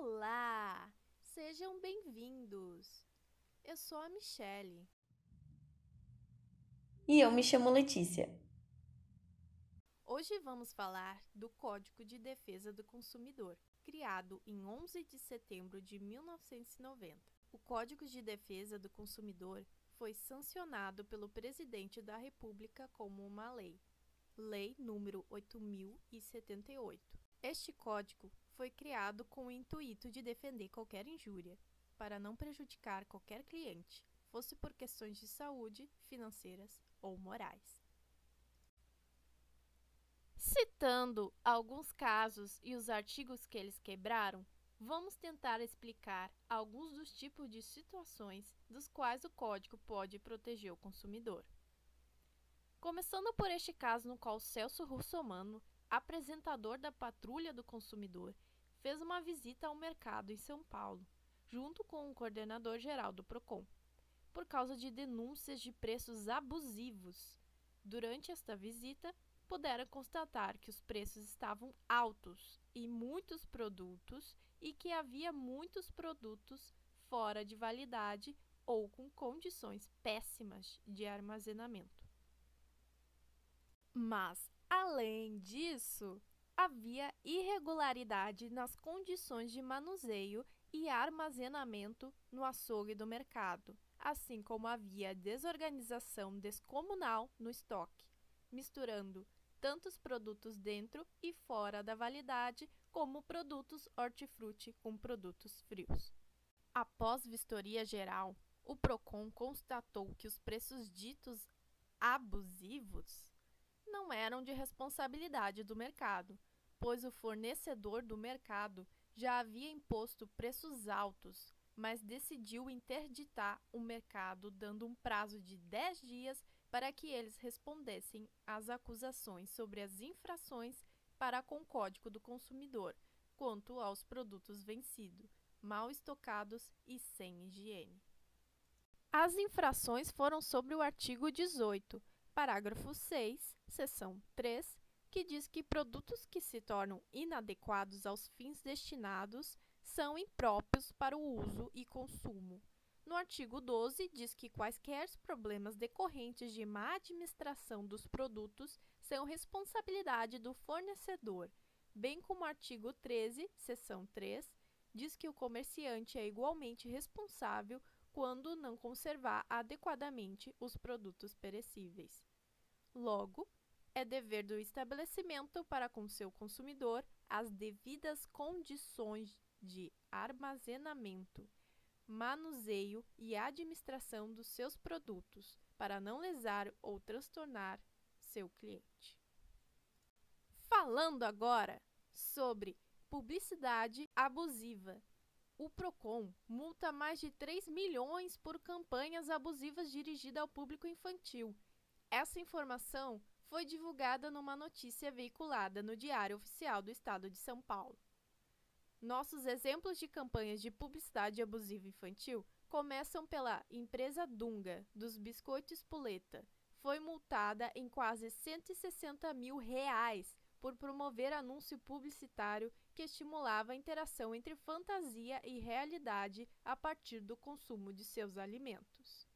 Olá! Sejam bem-vindos! Eu sou a Michele. E eu me chamo Letícia. Hoje vamos falar do Código de Defesa do Consumidor, criado em 11 de setembro de 1990. O Código de Defesa do Consumidor foi sancionado pelo Presidente da República como uma lei, Lei número 8078. Este código foi criado com o intuito de defender qualquer injúria, para não prejudicar qualquer cliente, fosse por questões de saúde, financeiras ou morais. Citando alguns casos e os artigos que eles quebraram, vamos tentar explicar alguns dos tipos de situações dos quais o código pode proteger o consumidor. Começando por este caso no qual Celso Russomano, apresentador da Patrulha do Consumidor, fez uma visita ao mercado em São Paulo, junto com o coordenador geral do Procon, por causa de denúncias de preços abusivos. Durante esta visita, puderam constatar que os preços estavam altos em muitos produtos e que havia muitos produtos fora de validade ou com condições péssimas de armazenamento. Mas, além disso, havia irregularidade nas condições de manuseio e armazenamento no açougue do mercado, assim como havia desorganização descomunal no estoque, misturando tantos produtos dentro e fora da validade, como produtos hortifruti com produtos frios. Após vistoria geral, o Procon constatou que os preços ditos abusivos não eram de responsabilidade do mercado, pois o fornecedor do mercado já havia imposto preços altos, mas decidiu interditar o mercado dando um prazo de 10 dias para que eles respondessem às acusações sobre as infrações para com o Código do Consumidor quanto aos produtos vencidos, mal estocados e sem higiene. As infrações foram sobre o artigo 18, parágrafo 6, seção 3, que diz que produtos que se tornam inadequados aos fins destinados são impróprios para o uso e consumo. No artigo 12, diz que quaisquer problemas decorrentes de má administração dos produtos são responsabilidade do fornecedor, bem como o artigo 13, seção 3, diz que o comerciante é igualmente responsável quando não conservar adequadamente os produtos perecíveis. Logo, é dever do estabelecimento para com seu consumidor as devidas condições de armazenamento, manuseio e administração dos seus produtos, para não lesar ou transtornar seu cliente. Falando agora sobre publicidade abusiva. O Procon multa mais de 3 milhões por campanhas abusivas dirigidas ao público infantil essa informação foi divulgada numa notícia veiculada no Diário Oficial do Estado de São Paulo. Nossos exemplos de campanhas de publicidade abusiva infantil começam pela empresa Dunga, dos biscoitos Puleta. Foi multada em quase 160 mil reais por promover anúncio publicitário que estimulava a interação entre fantasia e realidade a partir do consumo de seus alimentos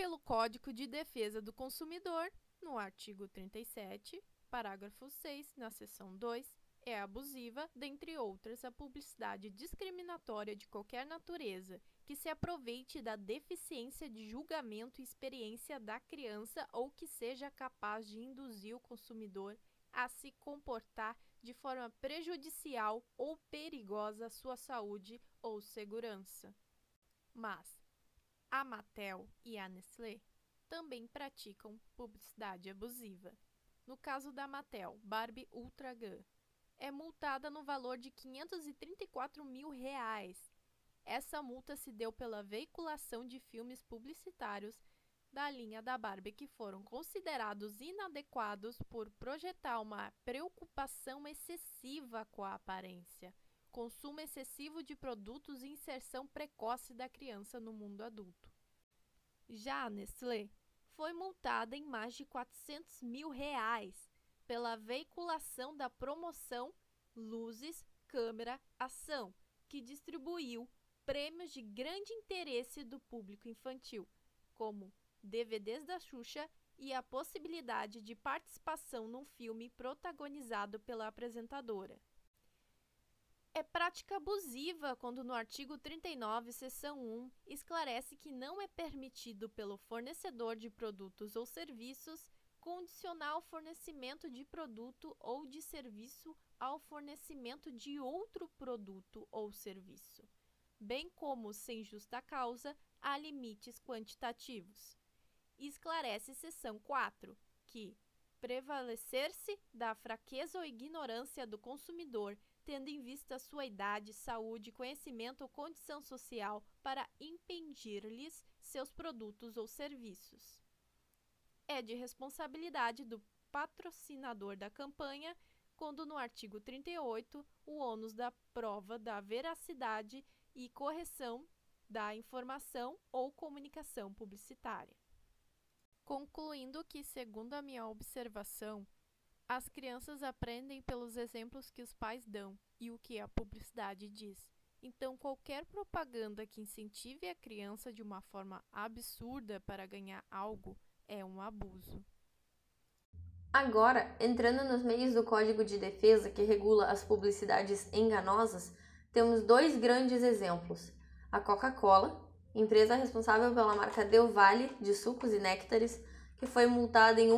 pelo Código de Defesa do Consumidor, no artigo 37, parágrafo 6, na seção 2, é abusiva, dentre outras, a publicidade discriminatória de qualquer natureza que se aproveite da deficiência de julgamento e experiência da criança ou que seja capaz de induzir o consumidor a se comportar de forma prejudicial ou perigosa à sua saúde ou segurança. Mas, a Mattel e a Nestlé também praticam publicidade abusiva. No caso da Mattel, Barbie Ultra Gun é multada no valor de 534 mil reais. Essa multa se deu pela veiculação de filmes publicitários da linha da Barbie que foram considerados inadequados por projetar uma preocupação excessiva com a aparência consumo excessivo de produtos e inserção precoce da criança no mundo adulto. Já a Nestlé foi multada em mais de 400 mil reais pela veiculação da promoção Luzes, Câmera, Ação, que distribuiu prêmios de grande interesse do público infantil, como DVDs da Xuxa e a possibilidade de participação num filme protagonizado pela apresentadora. É prática abusiva quando no artigo 39, seção 1, esclarece que não é permitido pelo fornecedor de produtos ou serviços condicionar o fornecimento de produto ou de serviço ao fornecimento de outro produto ou serviço, bem como, sem justa causa, há limites quantitativos. Esclarece seção 4 que prevalecer-se da fraqueza ou ignorância do consumidor, tendo em vista sua idade, saúde, conhecimento ou condição social para impedir-lhes seus produtos ou serviços. É de responsabilidade do patrocinador da campanha quando no artigo 38 o ônus da prova da veracidade e correção da informação ou comunicação publicitária concluindo que, segundo a minha observação, as crianças aprendem pelos exemplos que os pais dão e o que a publicidade diz. Então, qualquer propaganda que incentive a criança de uma forma absurda para ganhar algo é um abuso. Agora, entrando nos meios do Código de Defesa que regula as publicidades enganosas, temos dois grandes exemplos: a Coca-Cola empresa responsável pela marca Del Valle de sucos e néctares, que foi multada em R$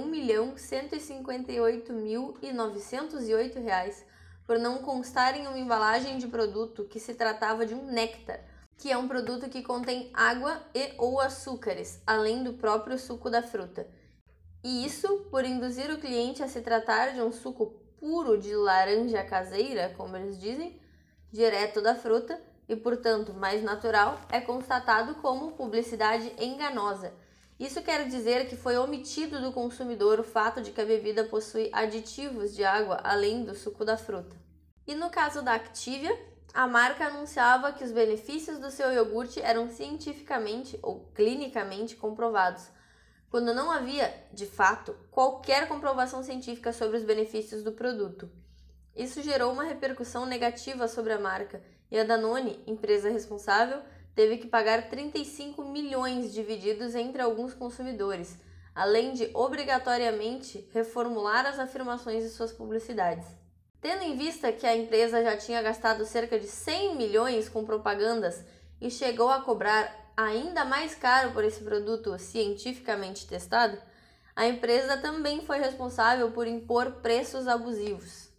1.158.908 por não constar em uma embalagem de produto que se tratava de um néctar, que é um produto que contém água e ou açúcares, além do próprio suco da fruta. E isso por induzir o cliente a se tratar de um suco puro de laranja caseira, como eles dizem, direto da fruta, e, portanto, mais natural, é constatado como publicidade enganosa. Isso quer dizer que foi omitido do consumidor o fato de que a bebida possui aditivos de água além do suco da fruta. E no caso da Activia, a marca anunciava que os benefícios do seu iogurte eram cientificamente ou clinicamente comprovados, quando não havia, de fato, qualquer comprovação científica sobre os benefícios do produto. Isso gerou uma repercussão negativa sobre a marca e a Danone, empresa responsável, teve que pagar 35 milhões divididos entre alguns consumidores, além de obrigatoriamente reformular as afirmações de suas publicidades. Tendo em vista que a empresa já tinha gastado cerca de 100 milhões com propagandas e chegou a cobrar ainda mais caro por esse produto cientificamente testado, a empresa também foi responsável por impor preços abusivos.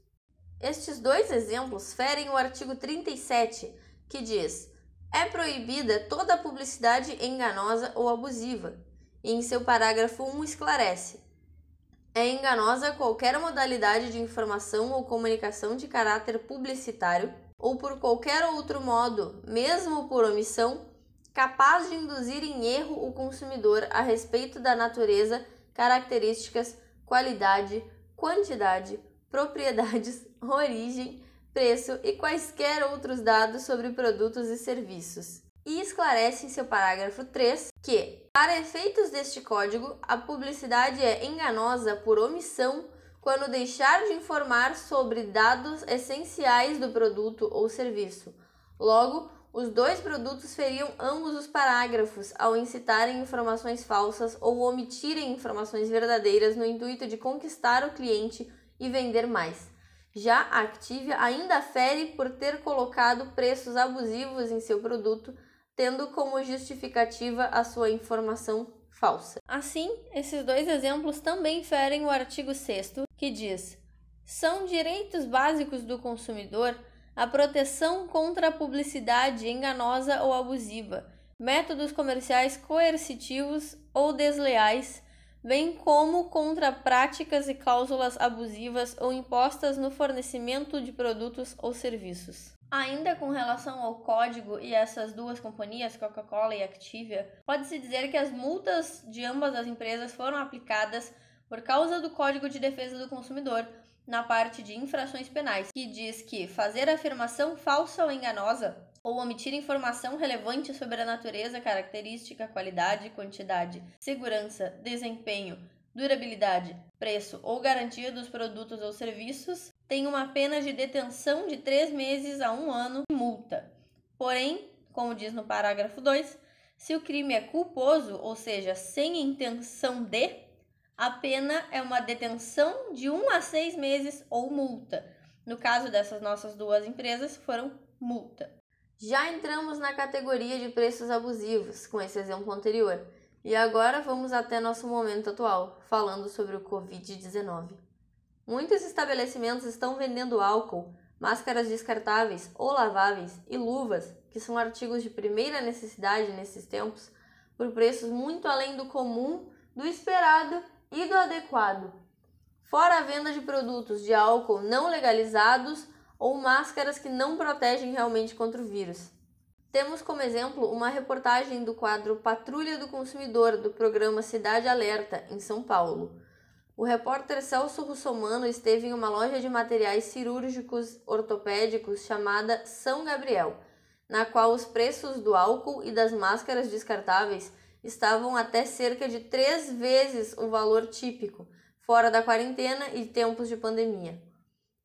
Estes dois exemplos ferem o artigo 37, que diz: é proibida toda publicidade enganosa ou abusiva, e em seu parágrafo 1 esclarece: é enganosa qualquer modalidade de informação ou comunicação de caráter publicitário ou por qualquer outro modo, mesmo por omissão, capaz de induzir em erro o consumidor a respeito da natureza, características, qualidade, quantidade, propriedades, origem, preço e quaisquer outros dados sobre produtos e serviços. E esclarece em seu parágrafo 3 que, para efeitos deste código, a publicidade é enganosa por omissão quando deixar de informar sobre dados essenciais do produto ou serviço. Logo, os dois produtos feriam ambos os parágrafos ao incitarem informações falsas ou omitirem informações verdadeiras no intuito de conquistar o cliente e vender mais. Já a Activia ainda fere por ter colocado preços abusivos em seu produto, tendo como justificativa a sua informação falsa. Assim, esses dois exemplos também ferem o artigo 6 que diz: são direitos básicos do consumidor a proteção contra a publicidade enganosa ou abusiva, métodos comerciais coercitivos ou desleais bem como contra práticas e cláusulas abusivas ou impostas no fornecimento de produtos ou serviços. Ainda com relação ao código e essas duas companhias, Coca-Cola e Activia, pode-se dizer que as multas de ambas as empresas foram aplicadas por causa do Código de Defesa do Consumidor na parte de infrações penais, que diz que fazer afirmação falsa ou enganosa ou omitir informação relevante sobre a natureza, característica, qualidade, quantidade, segurança, desempenho, durabilidade, preço ou garantia dos produtos ou serviços, tem uma pena de detenção de três meses a um ano e multa. Porém, como diz no parágrafo 2, se o crime é culposo, ou seja, sem intenção de, a pena é uma detenção de um a seis meses ou multa. No caso dessas nossas duas empresas, foram multa. Já entramos na categoria de preços abusivos, com esse exemplo anterior. E agora vamos até nosso momento atual, falando sobre o Covid-19. Muitos estabelecimentos estão vendendo álcool, máscaras descartáveis ou laváveis e luvas, que são artigos de primeira necessidade nesses tempos, por preços muito além do comum, do esperado e do adequado. Fora a venda de produtos de álcool não legalizados ou máscaras que não protegem realmente contra o vírus. Temos como exemplo uma reportagem do quadro Patrulha do Consumidor do programa Cidade Alerta, em São Paulo. O repórter Celso Russomano esteve em uma loja de materiais cirúrgicos ortopédicos chamada São Gabriel, na qual os preços do álcool e das máscaras descartáveis estavam até cerca de três vezes o valor típico, fora da quarentena e tempos de pandemia.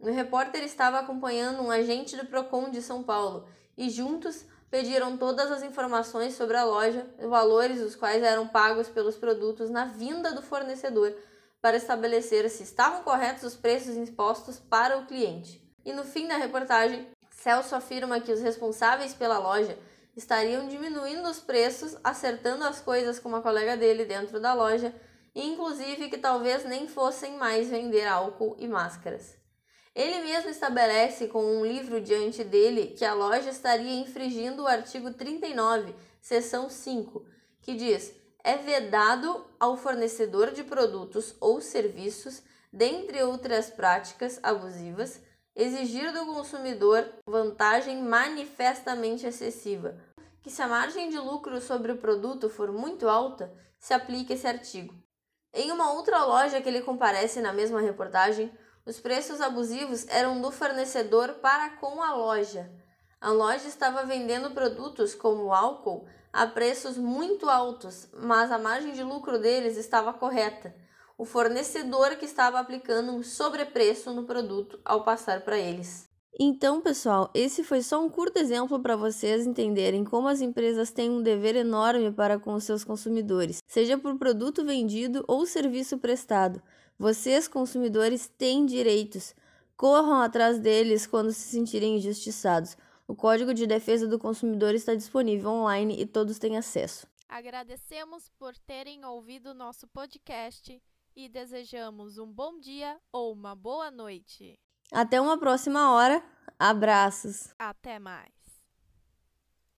O repórter estava acompanhando um agente do Procon de São Paulo e juntos pediram todas as informações sobre a loja, valores os quais eram pagos pelos produtos na vinda do fornecedor, para estabelecer se estavam corretos os preços impostos para o cliente. E no fim da reportagem, Celso afirma que os responsáveis pela loja estariam diminuindo os preços, acertando as coisas com uma colega dele dentro da loja, e inclusive que talvez nem fossem mais vender álcool e máscaras. Ele mesmo estabelece com um livro diante dele que a loja estaria infringindo o artigo 39, seção 5, que diz: é vedado ao fornecedor de produtos ou serviços, dentre outras práticas abusivas, exigir do consumidor vantagem manifestamente excessiva, que se a margem de lucro sobre o produto for muito alta, se aplique esse artigo. Em uma outra loja que ele comparece na mesma reportagem, os preços abusivos eram do fornecedor para com a loja. A loja estava vendendo produtos como álcool a preços muito altos, mas a margem de lucro deles estava correta. O fornecedor que estava aplicando um sobrepreço no produto ao passar para eles. Então, pessoal, esse foi só um curto exemplo para vocês entenderem como as empresas têm um dever enorme para com os seus consumidores, seja por produto vendido ou serviço prestado. Vocês, consumidores, têm direitos. Corram atrás deles quando se sentirem injustiçados. O Código de Defesa do Consumidor está disponível online e todos têm acesso. Agradecemos por terem ouvido nosso podcast e desejamos um bom dia ou uma boa noite. Até uma próxima hora. Abraços. Até mais.